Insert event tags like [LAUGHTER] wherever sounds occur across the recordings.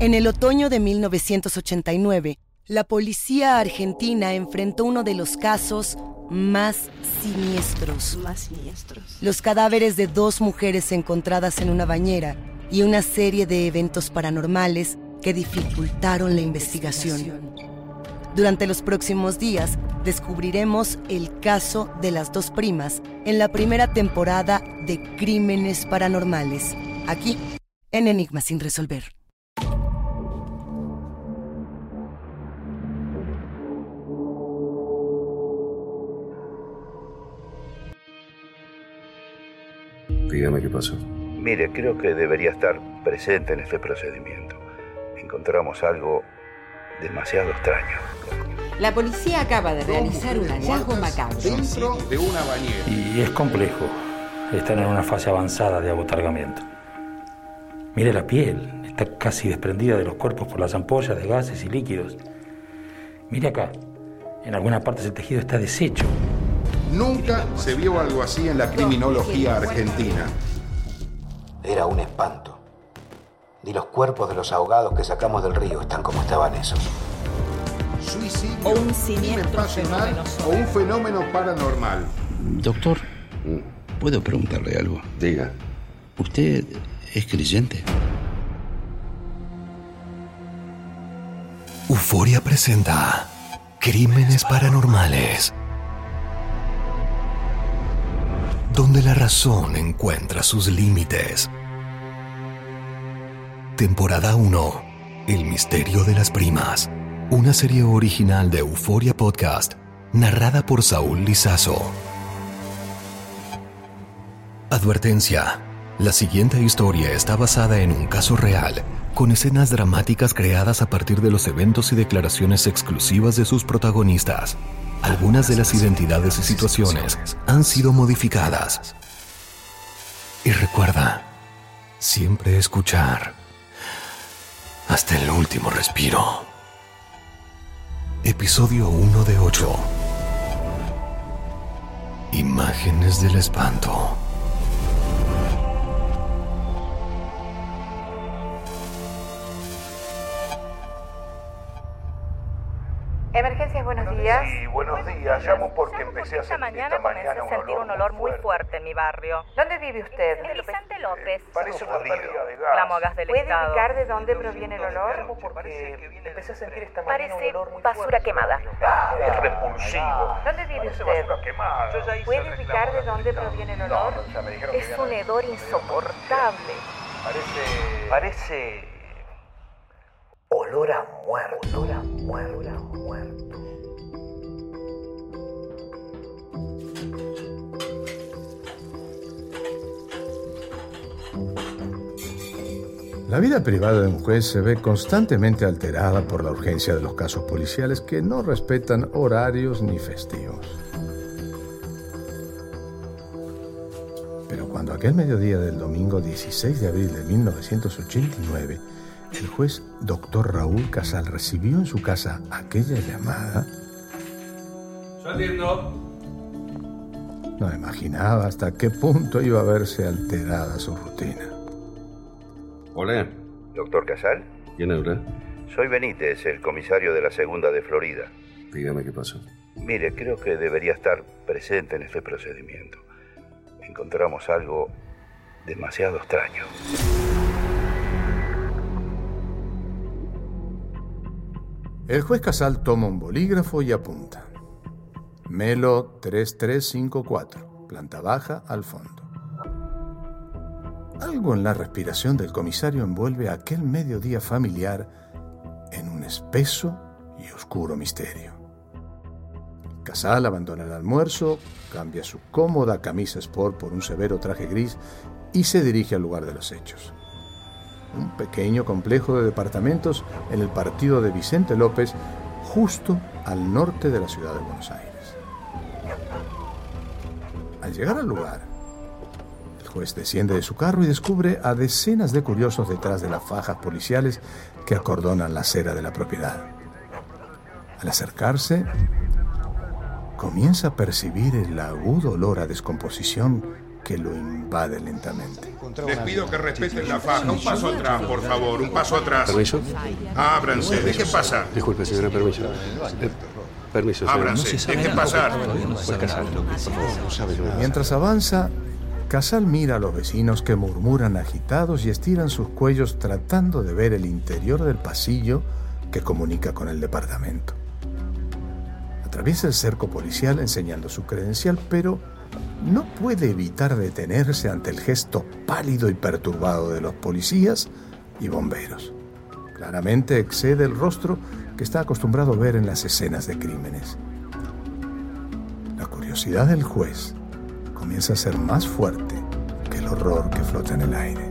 En el otoño de 1989, la policía argentina enfrentó uno de los casos más siniestros. Más siniestros. Los cadáveres de dos mujeres encontradas en una bañera y una serie de eventos paranormales que dificultaron la investigación. Durante los próximos días descubriremos el caso de las dos primas en la primera temporada de Crímenes Paranormales, aquí en Enigma sin resolver. Dígame qué pasó. Mire, creo que debería estar presente en este procedimiento. Encontramos algo demasiado extraño. La policía acaba de realizar un hallazgo macabro. Dentro de una bañera. Y es complejo. Están en una fase avanzada de abotargamiento. Mire la piel, está casi desprendida de los cuerpos por las ampollas de gases y líquidos. Mire acá, en algunas partes el tejido está deshecho. Nunca se vio algo así en la criminología argentina. Era un espanto. Ni los cuerpos de los ahogados que sacamos del río están como estaban esos. Suicidio, O un crimen siniestro fenómeno o un fenómeno paranormal. Doctor, ¿puedo preguntarle algo? Diga. ¿Usted es creyente? Euforia presenta Crímenes Paranormales. Donde la razón encuentra sus límites. Temporada 1. El misterio de las primas. Una serie original de Euforia Podcast, narrada por Saúl Lizazo. Advertencia. La siguiente historia está basada en un caso real, con escenas dramáticas creadas a partir de los eventos y declaraciones exclusivas de sus protagonistas. Algunas de las identidades y situaciones han sido modificadas. Y recuerda, siempre escuchar hasta el último respiro. Episodio 1 de 8. Imágenes del espanto. Emergencias, buenos días. días. Sí, buenos días. Llamo porque empecé a sentir mañana esta comencé mañana a sentir un olor muy fuerte en mi barrio. ¿Dónde vive usted? En Vicente López. Parece una pérdida de gas. Clamo a gas del ¿Puede Estado. indicar de dónde proviene el olor? Porque empecé a sentir esta Parece basura quemada. Ah, es repulsivo. ¿Dónde vive Parece usted? basura quemada. Yo ya hice ¿Puede indicar de dónde proviene el olor? No, no, ya me dijeron que Es un hedor insoportable. Parece. Parece. Olor muerto. Olor muerto. muerto. La vida privada de un juez se ve constantemente alterada por la urgencia de los casos policiales que no respetan horarios ni festivos. Pero cuando aquel mediodía del domingo 16 de abril de 1989, el juez doctor Raúl Casal recibió en su casa aquella llamada, Saliendo. no imaginaba hasta qué punto iba a verse alterada su rutina. Hola. Doctor Casal, ¿Quién habla? soy Benítez, el comisario de la segunda de Florida. Dígame qué pasó. Mire, creo que debería estar presente en este procedimiento. Encontramos algo demasiado extraño. El juez Casal toma un bolígrafo y apunta. Melo 3354, planta baja al fondo. Algo en la respiración del comisario envuelve aquel mediodía familiar en un espeso y oscuro misterio. Casal abandona el almuerzo, cambia su cómoda camisa sport por un severo traje gris y se dirige al lugar de los hechos. Un pequeño complejo de departamentos en el partido de Vicente López, justo al norte de la ciudad de Buenos Aires. Al llegar al lugar, el juez desciende de su carro y descubre a decenas de curiosos detrás de las fajas policiales que acordonan la acera de la propiedad. Al acercarse, comienza a percibir el agudo olor a descomposición que lo invade lentamente. Les pido que respeten la faja. Un paso atrás, por favor. Un paso atrás. ¿Permiso? Ábranse. Dejen pasar. Disculpe, señora, permiso. Eh, permiso, señora. Ábranse. Dejen pasar. Mientras avanza, Casal mira a los vecinos que murmuran agitados y estiran sus cuellos tratando de ver el interior del pasillo que comunica con el departamento. Atraviesa el cerco policial enseñando su credencial, pero no puede evitar detenerse ante el gesto pálido y perturbado de los policías y bomberos. Claramente excede el rostro que está acostumbrado a ver en las escenas de crímenes. La curiosidad del juez comienza a ser más fuerte que el horror que flota en el aire.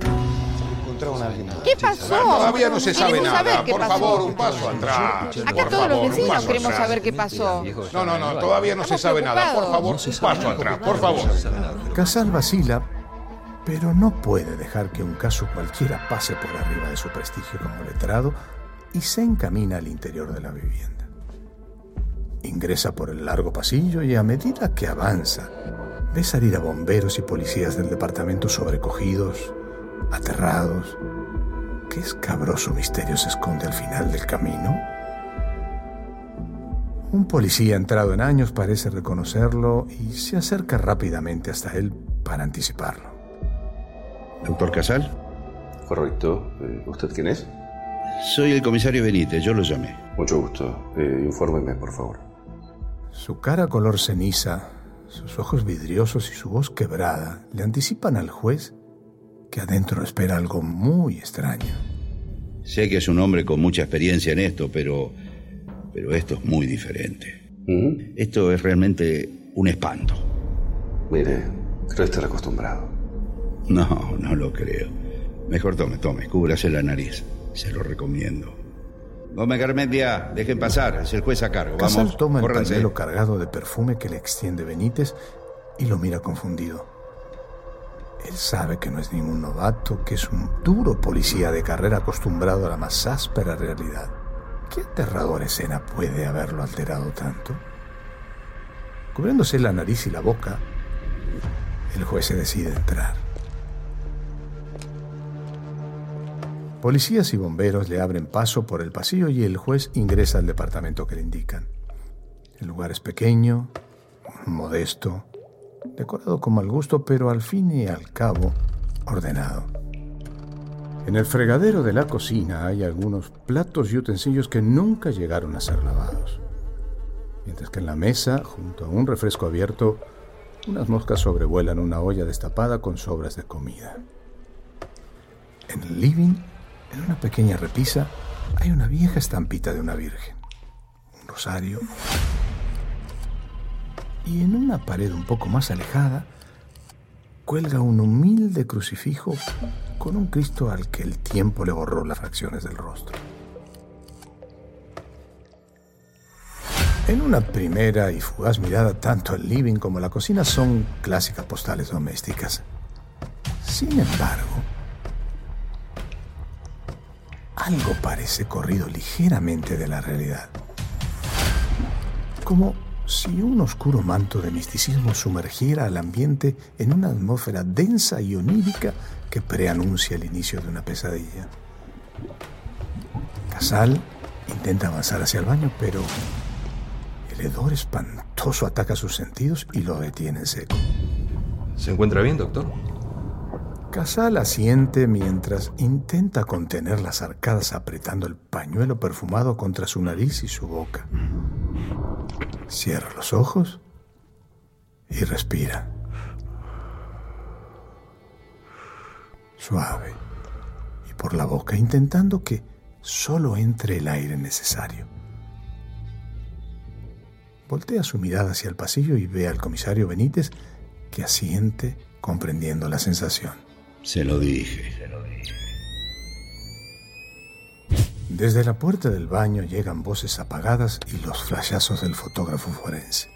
¿Qué pasó? Todavía no se sabe Queremos nada. saber qué Por pasó. favor, un paso atrás. Acá Por todos favor, los un vecinos paso queremos atrás. saber qué pasó. No, no, no. Todavía no se Estamos sabe nada. Por favor, un paso atrás. Por favor. Casal vacila, pero no puede dejar que un caso cualquiera pase por arriba de su prestigio como letrado y se encamina al interior de la vivienda. Ingresa por el largo pasillo y a medida que avanza, ve salir a bomberos y policías del departamento sobrecogidos, aterrados. ¿Qué escabroso misterio se esconde al final del camino? Un policía entrado en años parece reconocerlo y se acerca rápidamente hasta él para anticiparlo. ¿Doctor Casal? Correcto. Eh, ¿Usted quién es? Soy el comisario Benítez, yo lo llamé. Mucho gusto. Eh, infórmeme, por favor. Su cara color ceniza, sus ojos vidriosos y su voz quebrada le anticipan al juez que adentro espera algo muy extraño. Sé que es un hombre con mucha experiencia en esto, pero. pero esto es muy diferente. Esto es realmente un espanto. Mire, creo estar acostumbrado. No, no lo creo. Mejor tome, tome, cúbrase la nariz. Se lo recomiendo. Gómez Garmendia, dejen pasar, es el juez a cargo. Casal Vamos, toma el pañuelo cargado de perfume que le extiende Benítez y lo mira confundido. Él sabe que no es ningún novato, que es un duro policía de carrera acostumbrado a la más áspera realidad. ¿Qué aterradora escena puede haberlo alterado tanto? Cubriéndose la nariz y la boca, el juez se decide entrar. Policías y bomberos le abren paso por el pasillo y el juez ingresa al departamento que le indican. El lugar es pequeño, modesto, decorado con mal gusto, pero al fin y al cabo ordenado. En el fregadero de la cocina hay algunos platos y utensilios que nunca llegaron a ser lavados. Mientras que en la mesa, junto a un refresco abierto, unas moscas sobrevuelan una olla destapada con sobras de comida. En el living, en una pequeña repisa, hay una vieja estampita de una virgen, un rosario. Y en una pared un poco más alejada, cuelga un humilde crucifijo con un Cristo al que el tiempo le borró las fracciones del rostro. En una primera y fugaz mirada, tanto el living como la cocina son clásicas postales domésticas. Sin embargo, algo parece corrido ligeramente de la realidad. Como si un oscuro manto de misticismo sumergiera al ambiente en una atmósfera densa y onírica que preanuncia el inicio de una pesadilla. Casal intenta avanzar hacia el baño, pero el hedor espantoso ataca sus sentidos y lo detiene en seco. ¿Se encuentra bien, doctor? Casal asiente mientras intenta contener las arcadas apretando el pañuelo perfumado contra su nariz y su boca. Cierra los ojos y respira. Suave y por la boca intentando que solo entre el aire necesario. Voltea su mirada hacia el pasillo y ve al comisario Benítez que asiente comprendiendo la sensación. Se lo dije. Desde la puerta del baño llegan voces apagadas y los flashazos del fotógrafo forense.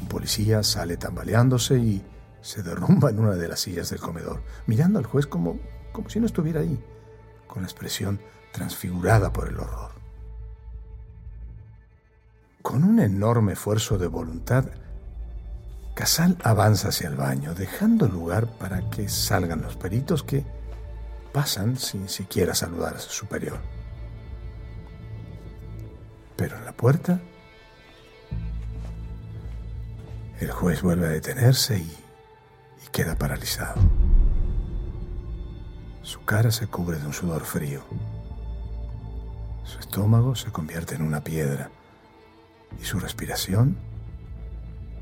Un policía sale tambaleándose y se derrumba en una de las sillas del comedor, mirando al juez como, como si no estuviera ahí, con la expresión transfigurada por el horror. Con un enorme esfuerzo de voluntad, Casal avanza hacia el baño, dejando lugar para que salgan los peritos que pasan sin siquiera saludar a su superior. Pero en la puerta, el juez vuelve a detenerse y, y queda paralizado. Su cara se cubre de un sudor frío. Su estómago se convierte en una piedra y su respiración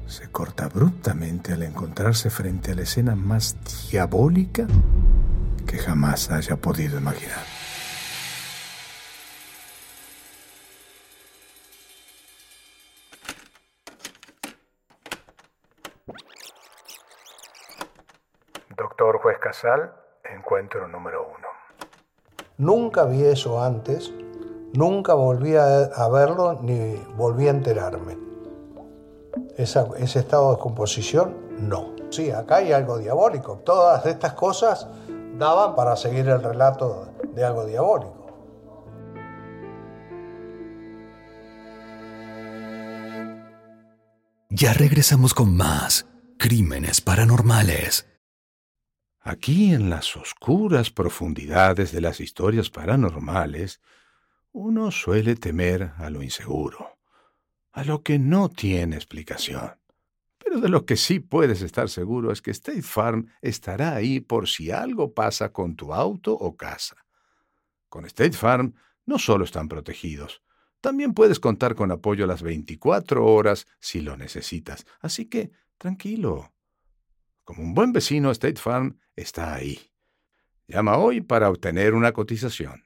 se corta abruptamente al encontrarse frente a la escena más diabólica que jamás haya podido imaginar. Doctor Juez Casal, encuentro número uno. Nunca vi eso antes, nunca volví a, a verlo ni volví a enterarme. Esa- ese estado de descomposición, no. Sí, acá hay algo diabólico. Todas estas cosas daban para seguir el relato de algo diabólico. Ya regresamos con más crímenes paranormales. Aquí en las oscuras profundidades de las historias paranormales, uno suele temer a lo inseguro, a lo que no tiene explicación. Pero de lo que sí puedes estar seguro es que State Farm estará ahí por si algo pasa con tu auto o casa. Con State Farm no solo están protegidos, también puedes contar con apoyo las 24 horas si lo necesitas. Así que, tranquilo. Como un buen vecino, State Farm está ahí. Llama hoy para obtener una cotización.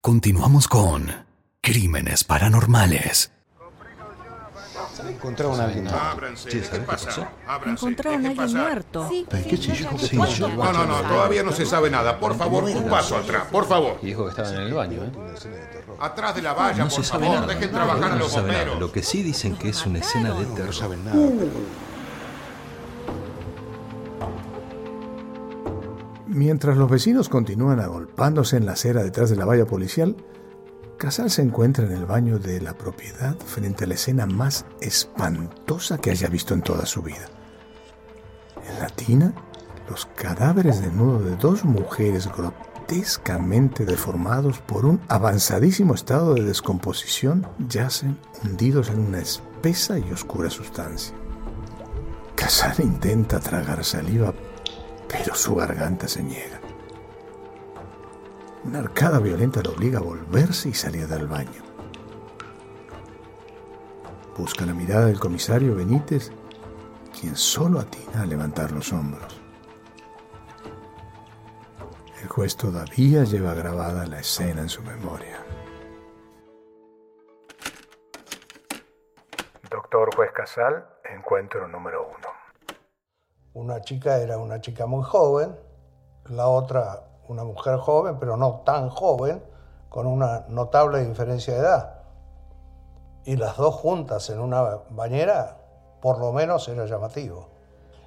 Continuamos con Crímenes paranormales. Encontraron a alguien muerto. Ábranse, Sí, ¿qué ¿sabes qué pasa? pasó? Ábranse, Encontraron ¿qué a alguien pasa? muerto. ¿Qué chilló? Sí, yo- No, no, no, todavía no se sabe nada. Por favor, un paso atrás, por favor. Y dijo que estaban en el baño, ¿eh? Atrás de la valla, No por se sabe favor, nada. dejen trabajar a No los se sabe nada. bomberos. Lo que sí dicen que es una escena de terror. No saben nada. Mientras los vecinos continúan agolpándose en la acera detrás de la valla policial, Casal se encuentra en el baño de la propiedad frente a la escena más espantosa que haya visto en toda su vida. En la tina, los cadáveres desnudos de dos mujeres grotescamente deformados por un avanzadísimo estado de descomposición yacen hundidos en una espesa y oscura sustancia. Casal intenta tragar saliva, pero su garganta se niega. Una arcada violenta lo obliga a volverse y salir del baño. Busca la mirada del comisario Benítez, quien solo atina a levantar los hombros. El juez todavía lleva grabada la escena en su memoria. Doctor Juez Casal, encuentro número uno. Una chica era una chica muy joven, la otra una mujer joven, pero no tan joven, con una notable diferencia de edad. Y las dos juntas en una bañera, por lo menos era llamativo.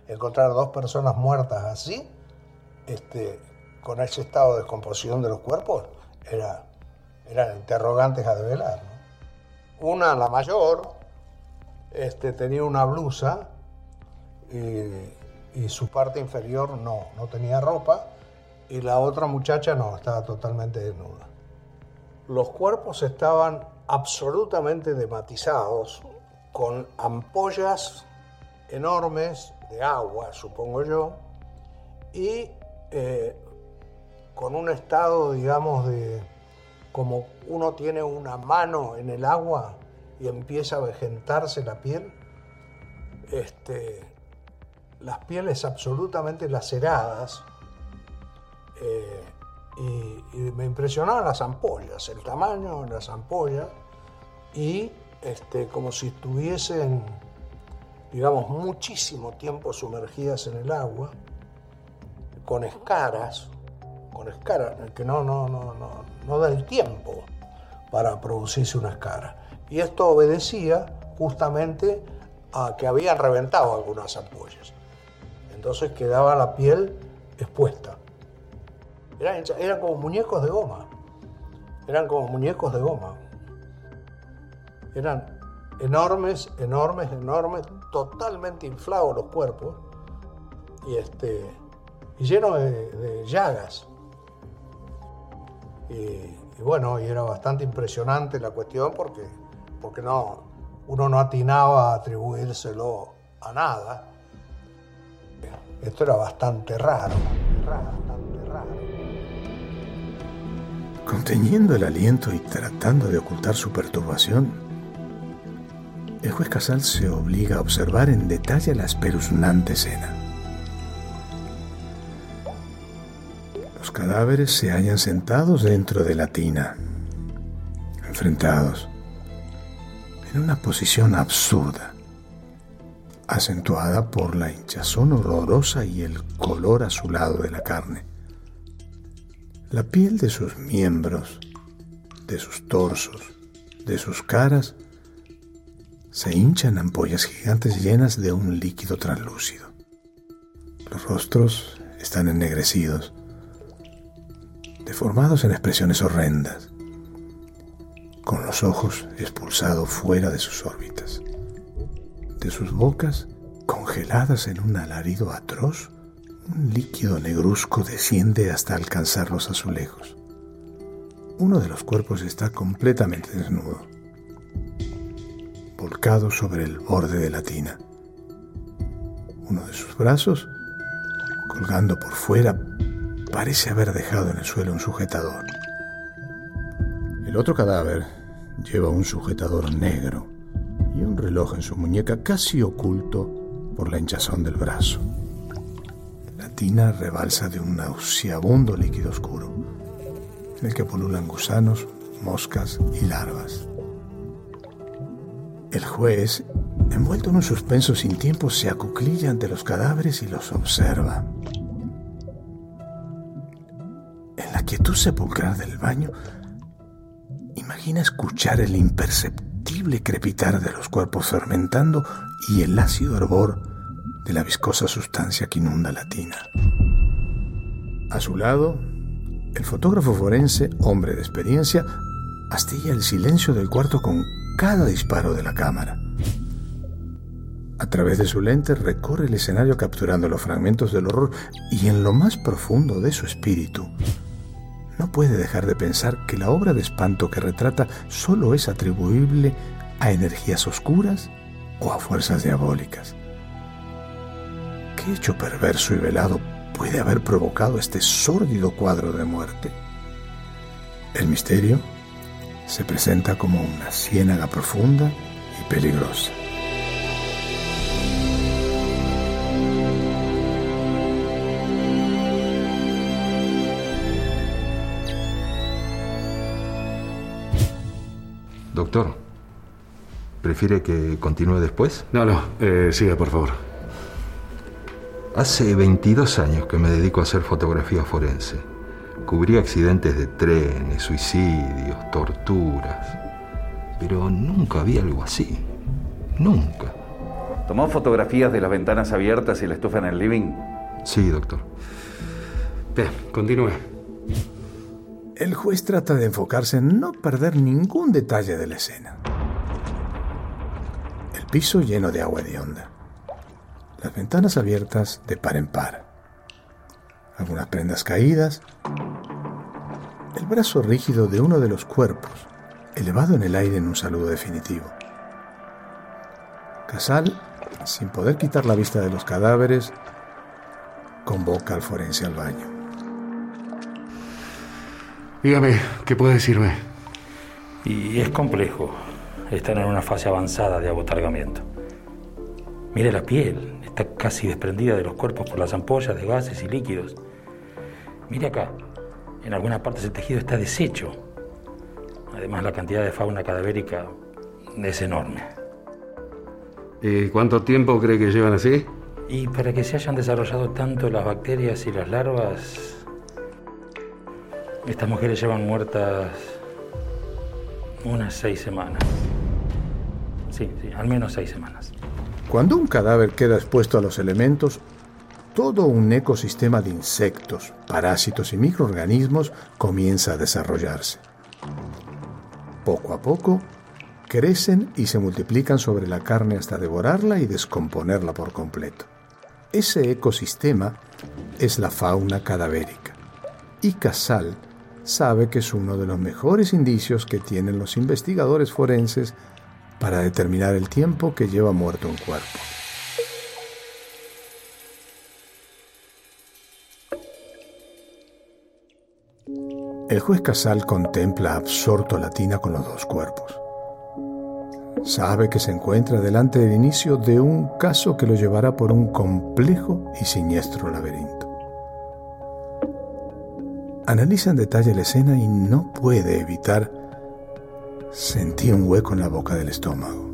Encontrar dos personas muertas así, este, con ese estado de descomposición de los cuerpos, era, eran interrogantes a develar. Una, la mayor, este, tenía una blusa y, y su parte inferior no, no tenía ropa y la otra muchacha no, estaba totalmente desnuda. Los cuerpos estaban absolutamente dematizados, con ampollas enormes de agua, supongo yo, y eh, con un estado, digamos, de como uno tiene una mano en el agua y empieza a vegetarse la piel, este, las pieles absolutamente laceradas, eh, y, me impresionaban las ampollas, el tamaño de las ampollas y este, como si estuviesen, digamos, muchísimo tiempo sumergidas en el agua, con escaras, con escaras, que no, no, no, no, no da el tiempo para producirse una escara. Y esto obedecía justamente a que habían reventado algunas ampollas. Entonces quedaba la piel expuesta. Eran, eran como muñecos de goma. Eran como muñecos de goma. Eran enormes, enormes, enormes, totalmente inflados los cuerpos y, este, y llenos de, llagas. Y, y, bueno, y era bastante impresionante la cuestión porque, porque no, uno no atinaba a atribuírselo a nada. Esto era bastante raro, bastante raro. Conteniendo el aliento y tratando de ocultar su perturbación, el juez Casal se obliga a observar en detalle la espeluznante escena. Los cadáveres se hallan sentados dentro de la tina, enfrentados, en una posición absurda, acentuada por la hinchazón horrorosa y el color azulado de la carne. La piel de sus miembros, de sus torsos, de sus caras, se hinchan ampollas gigantes llenas de un líquido translúcido. Los rostros están ennegrecidos, deformados en expresiones horrendas. con los ojos expulsados fuera de sus órbitas. De sus bocas, congeladas en un alarido atroz, un líquido negruzco desciende hasta alcanzar los azulejos. Uno de los cuerpos está completamente desnudo, volcado sobre el borde de la tina. Uno de sus brazos, colgando por fuera, parece haber dejado en el suelo un sujetador. El otro cadáver lleva un sujetador negro un reloj en su muñeca casi oculto por la hinchazón del brazo. La tina rebalsa de un nauseabundo líquido oscuro en el que pululan gusanos, moscas y larvas. El juez, envuelto en un suspenso sin tiempo, se acuclilla ante los cadáveres y los observa. En la quietud sepulcral del baño, imagina escuchar el imperceptible crepitar de los cuerpos fermentando y el ácido hervor de la viscosa sustancia que inunda la tina. A su lado, el fotógrafo forense, hombre de experiencia, astilla el silencio del cuarto con cada disparo de la cámara. A través de su lente recorre el escenario capturando los fragmentos del horror y en lo más profundo de su espíritu no puede dejar de pensar que la obra de espanto que retrata solo es atribuible a energías oscuras o a fuerzas diabólicas. ¿Qué hecho perverso y velado puede haber provocado este sórdido cuadro de muerte? El misterio se presenta como una ciénaga profunda y peligrosa. Doctor, ¿prefiere que continúe después? No, no, eh, siga, por favor. Hace 22 años que me dedico a hacer fotografía forense. Cubrí accidentes de trenes, suicidios, torturas. Pero nunca vi algo así. Nunca. ¿Tomó fotografías de las ventanas abiertas y la estufa en el living? Sí, doctor. Bien, continúe. El juez trata de enfocarse en no perder ningún detalle de la escena. El piso lleno de agua de onda. Las ventanas abiertas de par en par. Algunas prendas caídas. El brazo rígido de uno de los cuerpos, elevado en el aire en un saludo definitivo. Casal, sin poder quitar la vista de los cadáveres, convoca al forense al baño. Dígame, ¿qué puede decirme? Y es complejo. Están en una fase avanzada de abotargamiento. Mire la piel, está casi desprendida de los cuerpos por las ampollas de gases y líquidos. Mire acá, en algunas partes el tejido está deshecho. Además, la cantidad de fauna cadavérica es enorme. ¿Y cuánto tiempo cree que llevan así? Y para que se hayan desarrollado tanto las bacterias y las larvas, estas mujeres llevan muertas unas seis semanas. Sí, sí, al menos seis semanas. Cuando un cadáver queda expuesto a los elementos, todo un ecosistema de insectos, parásitos y microorganismos comienza a desarrollarse. Poco a poco, crecen y se multiplican sobre la carne hasta devorarla y descomponerla por completo. Ese ecosistema es la fauna cadavérica. Y Casal sabe que es uno de los mejores indicios que tienen los investigadores forenses para determinar el tiempo que lleva muerto un cuerpo. El juez Casal contempla absorto la tina con los dos cuerpos. Sabe que se encuentra delante del inicio de un caso que lo llevará por un complejo y siniestro laberinto. Analiza en detalle la escena y no puede evitar sentir un hueco en la boca del estómago.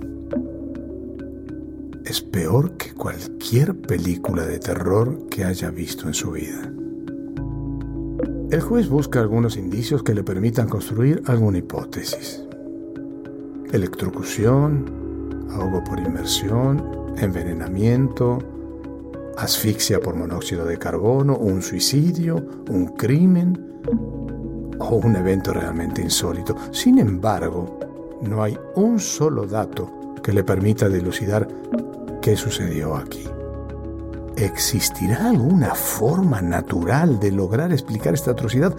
Es peor que cualquier película de terror que haya visto en su vida. El juez busca algunos indicios que le permitan construir alguna hipótesis. Electrocución, ahogo por inmersión, envenenamiento, asfixia por monóxido de carbono, un suicidio, un crimen o un evento realmente insólito. Sin embargo, no hay un solo dato que le permita dilucidar qué sucedió aquí. ¿Existirá alguna forma natural de lograr explicar esta atrocidad?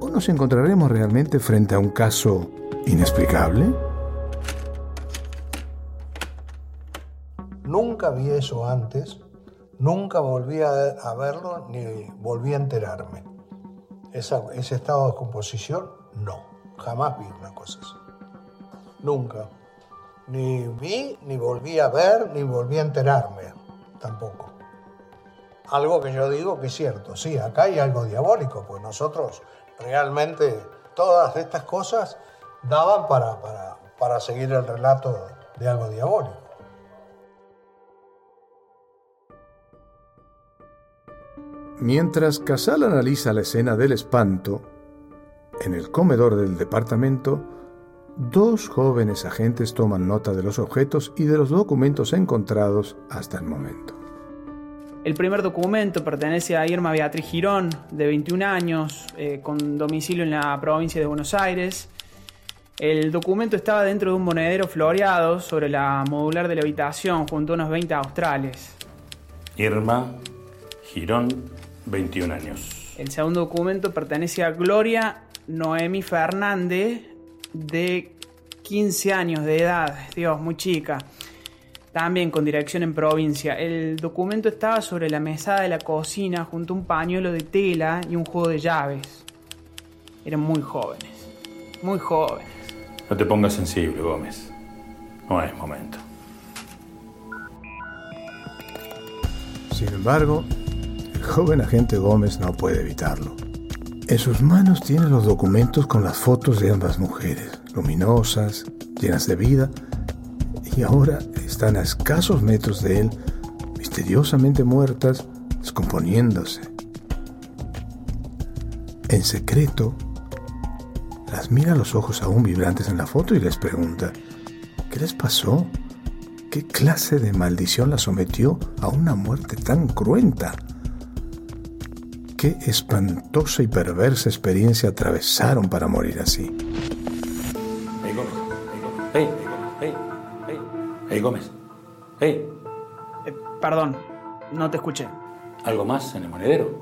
¿O nos encontraremos realmente frente a un caso inexplicable? Nunca vi eso antes, nunca volví a verlo ni volví a enterarme. Esa- ese estado de descomposición, no. Jamás vi una cosa así. Nunca. Ni vi, ni volví a ver, ni volví a enterarme. Tampoco. Algo que yo digo que es cierto. Sí, acá hay algo diabólico, pues nosotros realmente todas estas cosas daban para, para, para seguir el relato de algo diabólico. Mientras Casal analiza la escena del espanto, en el comedor del departamento, dos jóvenes agentes toman nota de los objetos y de los documentos encontrados hasta el momento. El primer documento pertenece a Irma Beatriz Girón, de 21 años, eh, con domicilio en la provincia de Buenos Aires. El documento estaba dentro de un monedero floreado sobre la modular de la habitación, junto a unos 20 australes. Irma Girón, 21 años. El segundo documento pertenece a Gloria Noemi Fernández, de 15 años de edad, Dios, muy chica. También con dirección en provincia. El documento estaba sobre la mesada de la cocina junto a un pañuelo de tela y un juego de llaves. Eran muy jóvenes, muy jóvenes. No te pongas sensible, Gómez. No es momento. Sin embargo, el joven agente Gómez no puede evitarlo. En sus manos tiene los documentos con las fotos de ambas mujeres, luminosas, llenas de vida, y ahora están a escasos metros de él, misteriosamente muertas, descomponiéndose. En secreto, las mira los ojos aún vibrantes en la foto y les pregunta, ¿qué les pasó? ¿Qué clase de maldición la sometió a una muerte tan cruenta? ¿Qué espantosa y perversa experiencia atravesaron para morir así? Hey, Gómez. Hey, Gómez. Hey, hey, hey. Hey, Gómez. Hey. Eh, perdón, no te escuché. ¿Algo más en el monedero?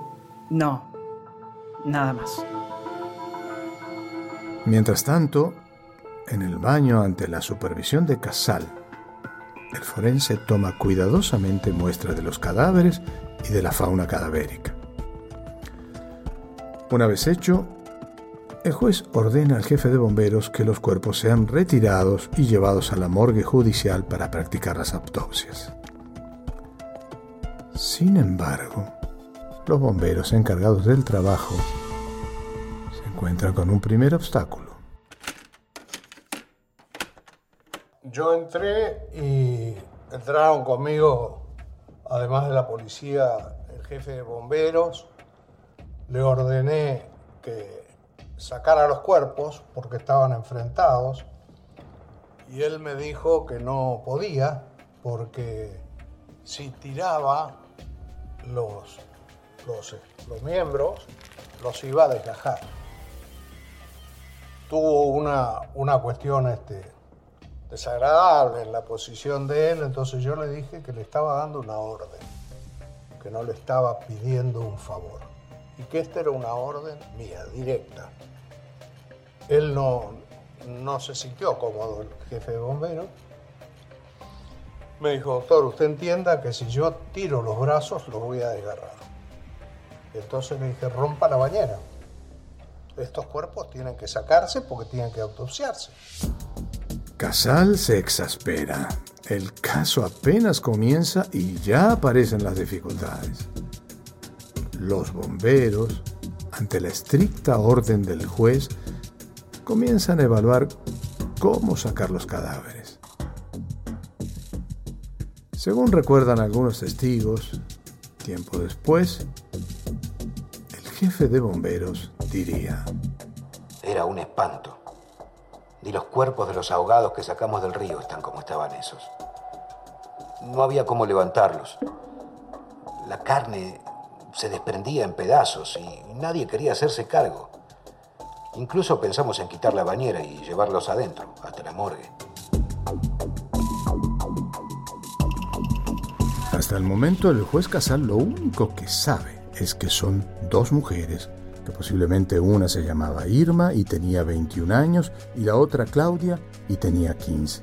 No, nada más. Mientras tanto, en el baño ante la supervisión de Casal, el forense toma cuidadosamente muestra de los cadáveres y de la fauna cadavérica. Una vez hecho, el juez ordena al jefe de bomberos que los cuerpos sean retirados y llevados a la morgue judicial para practicar las autopsias. Sin embargo, los bomberos encargados del trabajo se encuentran con un primer obstáculo. Yo entré y entraron conmigo, además de la policía, el jefe de bomberos. Le ordené que sacara los cuerpos porque estaban enfrentados. Y él me dijo que no podía porque si tiraba los, los, los miembros, los iba a desgajar. Tuvo una, una cuestión este, desagradable en la posición de él, entonces yo le dije que le estaba dando una orden, que no le estaba pidiendo un favor, y que esta era una orden mía, directa. Él no, no se sintió cómodo, el jefe de bomberos. Me dijo, doctor, usted entienda que si yo tiro los brazos, los voy a desgarrar. Entonces le dije, rompa la bañera. Estos cuerpos tienen que sacarse porque tienen que autopsiarse. Casal se exaspera. El caso apenas comienza y ya aparecen las dificultades. Los bomberos, ante la estricta orden del juez, comienzan a evaluar cómo sacar los cadáveres. Según recuerdan algunos testigos, tiempo después, el jefe de bomberos diría, Era un espanto. Ni los cuerpos de los ahogados que sacamos del río están como estaban esos. No había cómo levantarlos. La carne se desprendía en pedazos y nadie quería hacerse cargo. Incluso pensamos en quitar la bañera y llevarlos adentro, hasta la morgue. Hasta el momento el juez Casal lo único que sabe es que son dos mujeres, que posiblemente una se llamaba Irma y tenía 21 años y la otra Claudia y tenía 15.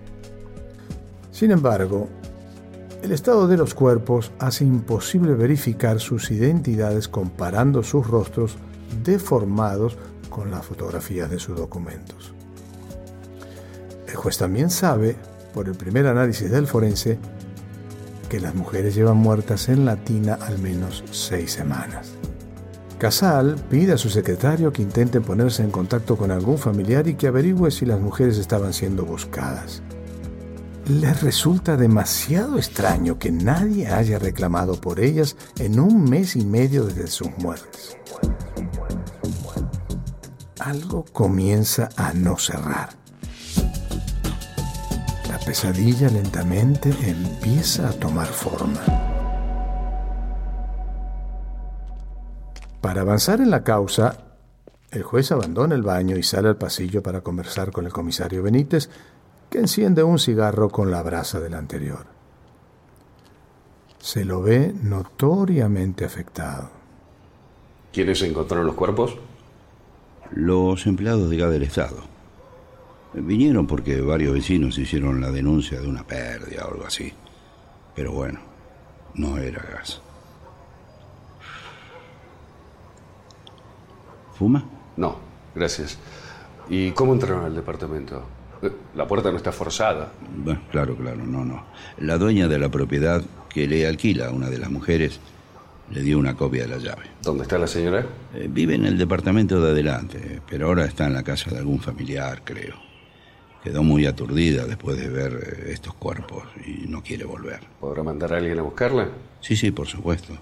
Sin embargo, el estado de los cuerpos hace imposible verificar sus identidades comparando sus rostros deformados con las fotografías de sus documentos. El juez también sabe, por el primer análisis del forense, que las mujeres llevan muertas en la tina al menos seis semanas. Casal pide a su secretario que intente ponerse en contacto con algún familiar y que averigüe si las mujeres estaban siendo buscadas. Les resulta demasiado extraño que nadie haya reclamado por ellas en un mes y medio desde sus muertes. Algo comienza a no cerrar pesadilla lentamente empieza a tomar forma. Para avanzar en la causa, el juez abandona el baño y sale al pasillo para conversar con el comisario Benítez, que enciende un cigarro con la brasa del anterior. Se lo ve notoriamente afectado. ¿Quiénes encontraron los cuerpos? Los empleados de GA del Estado. Vinieron porque varios vecinos hicieron la denuncia de una pérdida o algo así. Pero bueno, no era gas. ¿Fuma? No, gracias. ¿Y cómo entraron al departamento? La puerta no está forzada. Bueno, claro, claro, no, no. La dueña de la propiedad que le alquila a una de las mujeres le dio una copia de la llave. ¿Dónde está la señora? Eh, vive en el departamento de adelante, pero ahora está en la casa de algún familiar, creo. Quedó muy aturdida después de ver eh, estos cuerpos y no quiere volver. ¿Podrá mandar a alguien a buscarla? Sí, sí, por supuesto.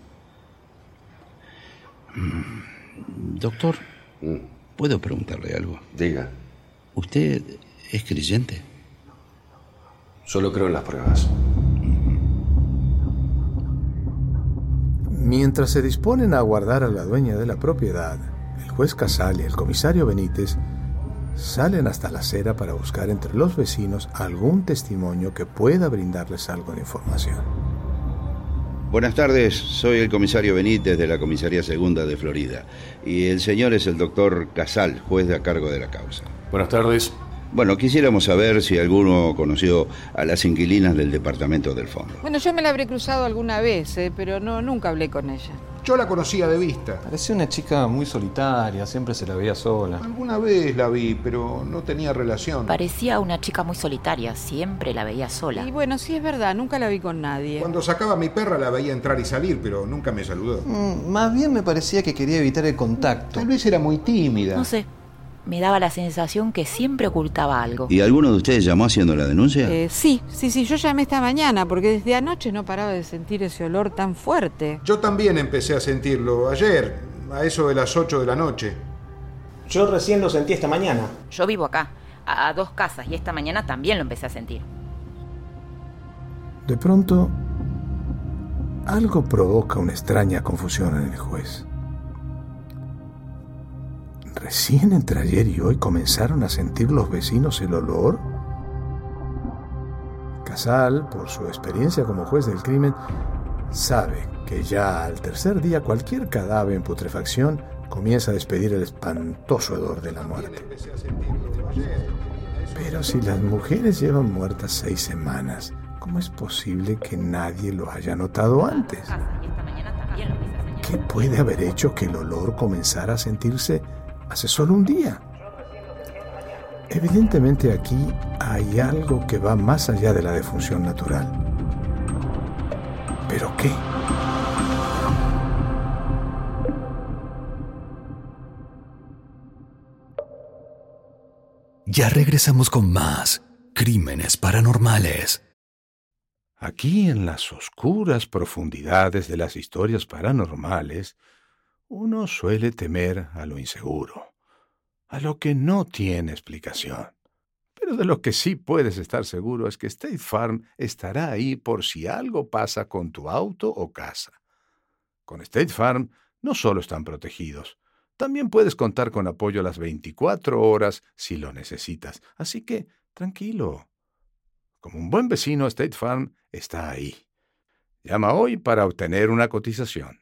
Mm, doctor, mm. ¿puedo preguntarle algo? Diga. ¿Usted es creyente? Solo creo en las pruebas. Mientras se disponen a aguardar a la dueña de la propiedad, el juez Casal y el comisario Benítez salen hasta la acera para buscar entre los vecinos algún testimonio que pueda brindarles algo de información. Buenas tardes, soy el comisario Benítez de la Comisaría Segunda de Florida y el señor es el doctor Casal, juez de a cargo de la causa. Buenas tardes. Bueno, quisiéramos saber si alguno conoció a las inquilinas del departamento del fondo. Bueno, yo me la habré cruzado alguna vez, eh, pero no, nunca hablé con ella. Yo la conocía de vista. Parecía una chica muy solitaria, siempre se la veía sola. Alguna vez la vi, pero no tenía relación. Parecía una chica muy solitaria, siempre la veía sola. Y bueno, sí es verdad, nunca la vi con nadie. Cuando sacaba a mi perra la veía entrar y salir, pero nunca me saludó. Mm, más bien me parecía que quería evitar el contacto. Tal vez era muy tímida. No sé, me daba la sensación que siempre ocultaba algo. ¿Y alguno de ustedes llamó haciendo la denuncia? Eh, sí, sí, sí, yo llamé esta mañana porque desde anoche no paraba de sentir ese olor tan fuerte. Yo también empecé a sentirlo ayer, a eso de las 8 de la noche. Yo recién lo sentí esta mañana. Yo vivo acá, a, a dos casas, y esta mañana también lo empecé a sentir. De pronto, algo provoca una extraña confusión en el juez. ¿Recién entre ayer y hoy comenzaron a sentir los vecinos el olor? Casal, por su experiencia como juez del crimen, sabe que ya al tercer día cualquier cadáver en putrefacción comienza a despedir el espantoso hedor de la muerte. Pero si las mujeres llevan muertas seis semanas, ¿cómo es posible que nadie lo haya notado antes? ¿Qué puede haber hecho que el olor comenzara a sentirse hace solo un día. Evidentemente aquí hay algo que va más allá de la defunción natural. ¿Pero qué? Ya regresamos con más crímenes paranormales. Aquí en las oscuras profundidades de las historias paranormales, uno suele temer a lo inseguro, a lo que no tiene explicación. Pero de lo que sí puedes estar seguro es que State Farm estará ahí por si algo pasa con tu auto o casa. Con State Farm no solo están protegidos, También puedes contar con apoyo a las 24 horas si lo necesitas. Así que, tranquilo. Como un buen vecino, State Farm está ahí. Llama hoy para obtener una cotización.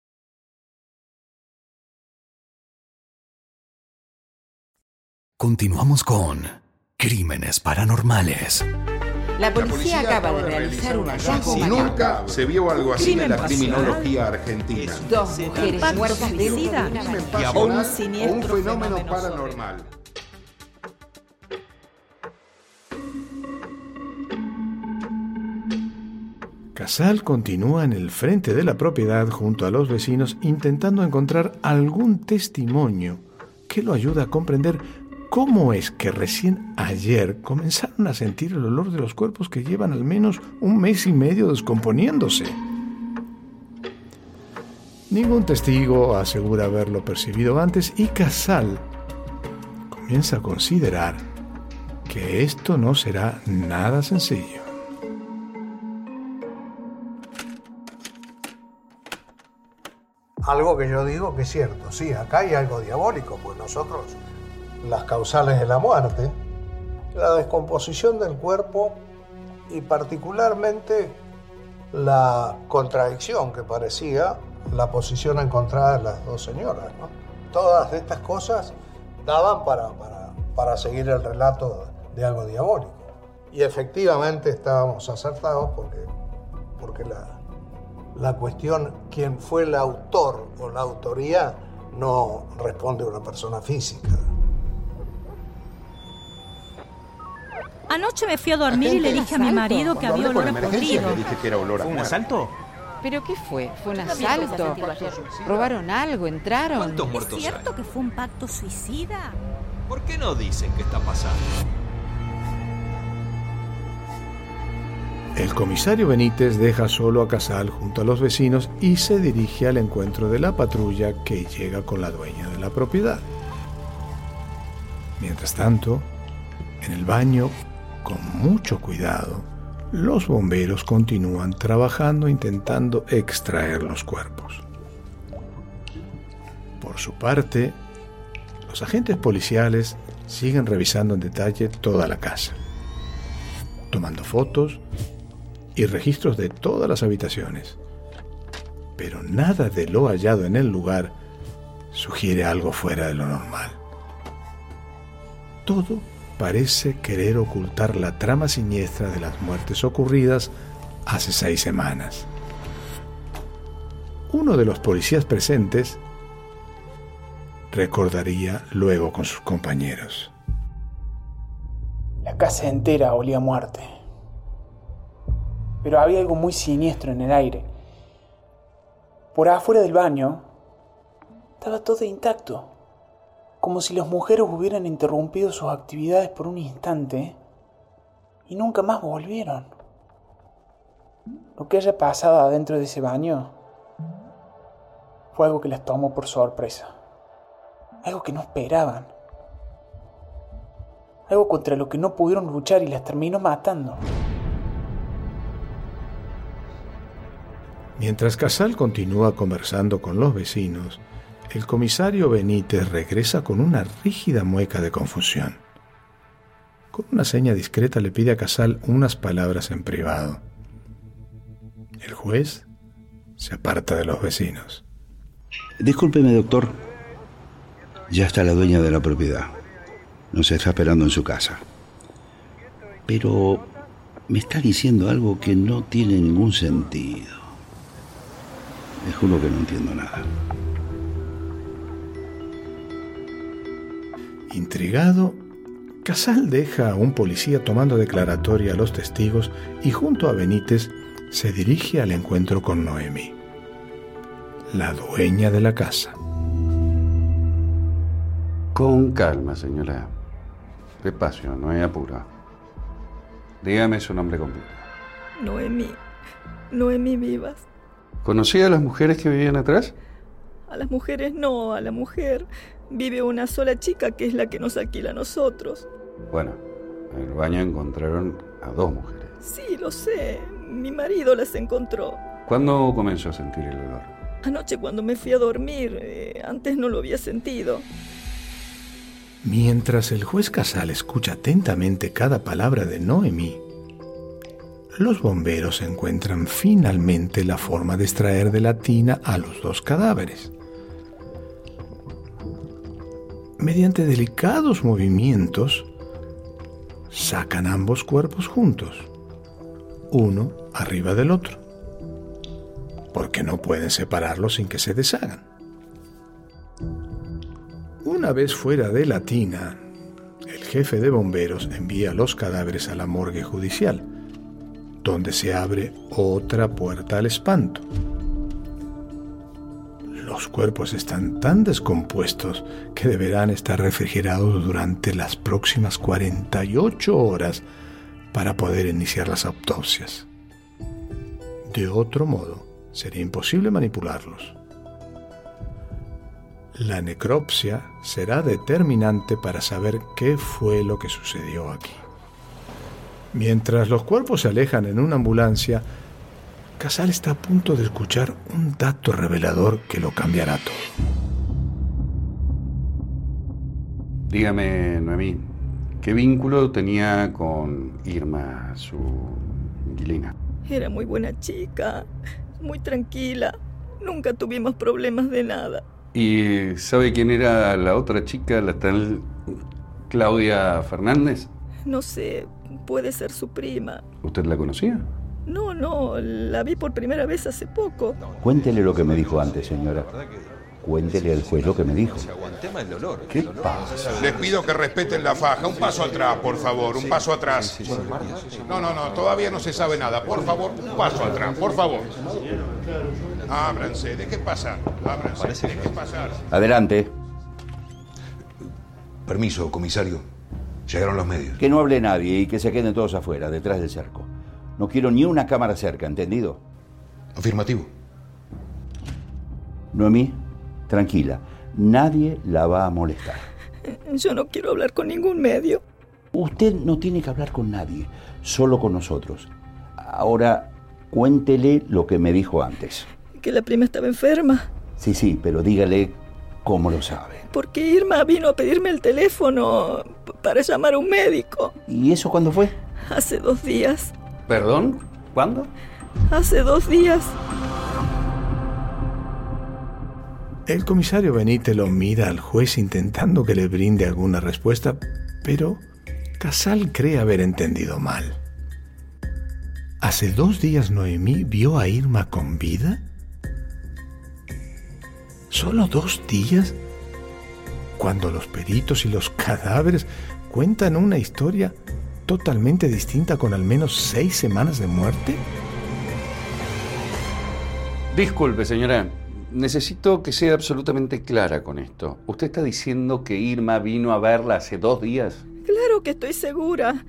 Continuamos con Crímenes Paranormales. La policía, acaba de realizar un hallazgo Y macabro. nunca se vio algo así en la criminología argentina. Dos mujeres muertas de sida o un, un fenómeno paranormal. Casal continúa en el frente de la propiedad junto a los vecinos intentando encontrar algún testimonio que lo ayude a comprender cómo es que recién ayer comenzaron a sentir el olor de los cuerpos que llevan al menos un mes y medio descomponiéndose. Ningún testigo asegura haberlo percibido antes y Casal comienza a considerar que esto no será nada sencillo. Algo que yo digo que es cierto, sí, acá hay algo diabólico, pues nosotros, las causales de la muerte, la descomposición del cuerpo y particularmente la contradicción que parecía la posición encontrada de las dos señoras. Todas estas cosas daban para, para, para seguir el relato de algo diabólico. Y efectivamente estábamos acertados porque, porque la, la cuestión, quién fue el autor o la autoría, no responde a una persona física. Anoche me fui a dormir y le dije a mi marido que había olor a podrido. dije que era olor a ¿Fue un asalto? ¿Pero qué fue? ¿Fue un asalto? ¿Robaron algo? ¿Entraron? ¿Cuántos ¿Es muertos hay? cierto que fue un pacto suicida? ¿Por qué no dicen qué está pasando? El comisario Benítez deja solo a Casal junto a los vecinos y se dirige al encuentro de la patrulla que llega con la dueña de la propiedad. Mientras tanto, en el baño, con mucho cuidado, los bomberos continúan trabajando intentando extraer los cuerpos. Por su parte, los agentes policiales siguen revisando en detalle toda la casa, tomando fotos y registros de todas las habitaciones. Pero nada de lo hallado en el lugar sugiere algo fuera de lo normal. Todo parece querer ocultar la trama siniestra de las muertes ocurridas hace seis semanas. Uno de los policías presentes recordaría luego con sus compañeros. La casa entera olía a muerte. Pero había algo muy siniestro en el aire. Por afuera del baño estaba todo intacto, como si las mujeres hubieran interrumpido sus actividades por un instante y nunca más volvieron. Lo que haya pasado adentro de ese baño fue algo que las tomó por sorpresa, algo que no esperaban. Algo contra lo que no pudieron luchar y las terminó matando. Mientras Casal continúa conversando con los vecinos, el comisario Benítez regresa con una rígida mueca de confusión. Con una seña discreta le pide a Casal unas palabras en privado. El juez se aparta de los vecinos. Discúlpeme, doctor. Ya está la dueña de la propiedad. Nos está esperando en su casa. Pero me está diciendo algo que no tiene ningún sentido. Me juro que no entiendo nada. Intrigado, Casal deja a un policía tomando declaratoria a los testigos y junto a Benítez se dirige al encuentro con Noemi, la dueña de la casa. Con calma, señora. Despacio, no hay apuro. Dígame su nombre completo. Noemí. Noemí Vivas. ¿Conocía a las mujeres que vivían atrás? A las mujeres no, a la mujer vive una sola chica que es la que nos alquila a nosotros. Bueno, en el baño encontraron a dos mujeres. Sí, lo sé. Mi marido las encontró. ¿Cuándo comenzó a sentir el olor? Anoche cuando me fui a dormir. eh, antes no lo había sentido. Mientras el juez Casal escucha atentamente cada palabra de Noemí, los bomberos encuentran finalmente la forma de extraer de la tina a los dos cadáveres. Mediante delicados movimientos, sacan ambos cuerpos juntos, uno arriba del otro, porque no pueden separarlos sin que se deshagan. Una vez fuera de la tina, el jefe de bomberos envía los cadáveres a la morgue judicial, donde se abre otra puerta al espanto. Los cuerpos están tan descompuestos que deberán estar refrigerados durante las próximas 48 horas para poder iniciar las autopsias. De otro modo, sería imposible manipularlos. La necropsia será determinante para saber qué fue lo que sucedió aquí. Mientras los cuerpos se alejan en una ambulancia, Casal está a punto de escuchar un dato revelador que lo cambiará todo. Dígame, Noemí, ¿qué vínculo tenía con Irma, su inquilina? Era muy buena chica, muy tranquila. Nunca tuvimos problemas de nada. ¿Y sabe quién era la otra chica, la tal Claudia Fernández? No sé, puede ser su prima. ¿Usted la conocía? No, no, la vi por primera vez hace poco. Cuéntele lo que me dijo antes, señora. Cuéntele al juez lo que me dijo. ¿Qué pasa? Les pido que respeten la faja. Un paso atrás, por favor. Un paso atrás. No, no, no. Todavía no se sabe nada. Por favor, un paso atrás. Por favor. Ábranse. ¿De qué pasar? Ábranse. ¿De qué pasar? Adelante. Permiso, comisario. Llegaron los medios. Que no hable nadie y que se queden todos afuera, detrás del cerco. No quiero ni una cámara cerca, ¿entendido? Afirmativo. Noemí, tranquila. Nadie la va a molestar. Yo no quiero hablar con ningún medio. Usted no tiene que hablar con nadie, solo con nosotros. Ahora, cuéntele lo que me dijo antes. Que la prima estaba enferma. Sí, sí, pero dígale cómo lo sabe. Porque Irma vino a pedirme el teléfono para llamar a un médico. ¿Y eso cuándo fue? Hace dos días. ¿Perdón? ¿Cuándo? Hace dos días. El comisario Benítez lo mira al juez intentando que le brinde alguna respuesta, pero Casal cree haber entendido mal. ¿Hace dos días Noemí vio a Irma con vida? ¿Solo dos días? Cuando los peritos y los [LAUGHS] cadáveres cuentan una historia totalmente distinta con al menos seis semanas de muerte? Disculpe, señora. Necesito que sea absolutamente clara con esto. ¿Usted está diciendo que Irma vino a verla hace dos días? Claro que estoy segura.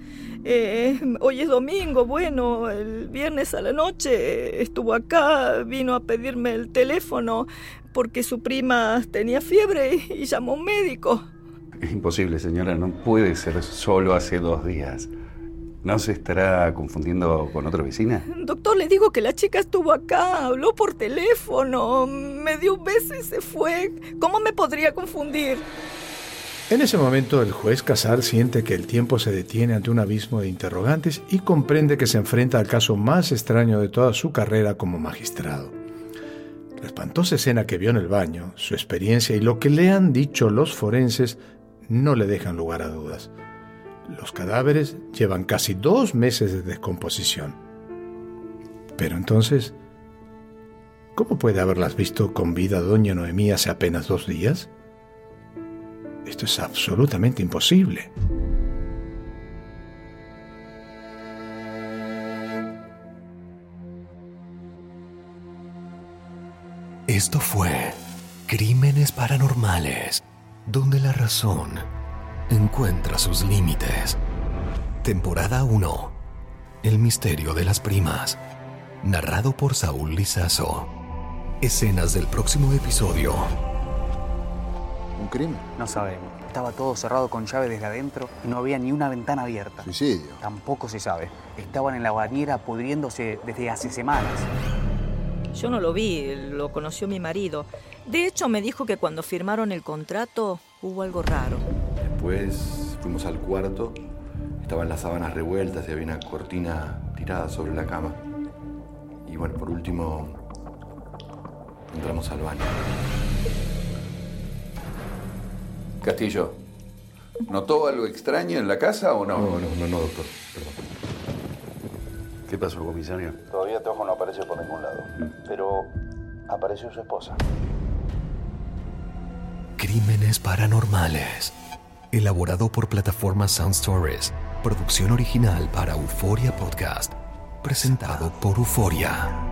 Eh, hoy es domingo, bueno, el viernes a la noche estuvo acá, vino a pedirme el teléfono porque su prima tenía fiebre y llamó a un médico. Es [LAUGHS] imposible, señora. No puede ser solo hace dos días. ¿No se estará confundiendo con otra vecina? Doctor, le digo que la chica estuvo acá, habló por teléfono, me dio un beso y se fue. ¿Cómo me podría confundir? En ese momento el juez Casal siente que el tiempo se detiene ante un abismo de interrogantes y comprende que se enfrenta al caso más extraño de toda su carrera como magistrado. La espantosa escena que vio en el baño, su experiencia y lo que le han dicho los forenses no le dejan lugar a dudas. Los cadáveres llevan casi dos meses de descomposición. Pero entonces, ¿cómo puede haberlas visto con vida doña Noemí hace apenas dos días? Esto es absolutamente imposible. Esto fue Crímenes Paranormales, donde la razón encuentra sus límites. Temporada 1. El misterio de las primas. Narrado por Saúl Lizazo. Escenas del próximo episodio. ¿Un crimen? No sabemos. Estaba todo cerrado con llave desde adentro y no había ni una ventana abierta. ¿Suicidio? Tampoco se sabe. Estaban en la bañera pudriéndose desde hace semanas. Yo no lo vi, lo conoció mi marido. De hecho, me dijo que cuando firmaron el contrato hubo algo raro. Después fuimos al cuarto, estaban las sábanas revueltas y había una cortina tirada sobre la cama. Y bueno, por último, entramos al baño. Castillo, ¿notó algo extraño en la casa o no? No, no, no, no, doctor. Perdón. ¿Qué pasó, comisario? Todavía Tojo no aparece por ningún lado, pero apareció su esposa. Crímenes Paranormales. Elaborado por plataforma Sound Stories. Producción original para Euforia Podcast. Presentado por Euforia.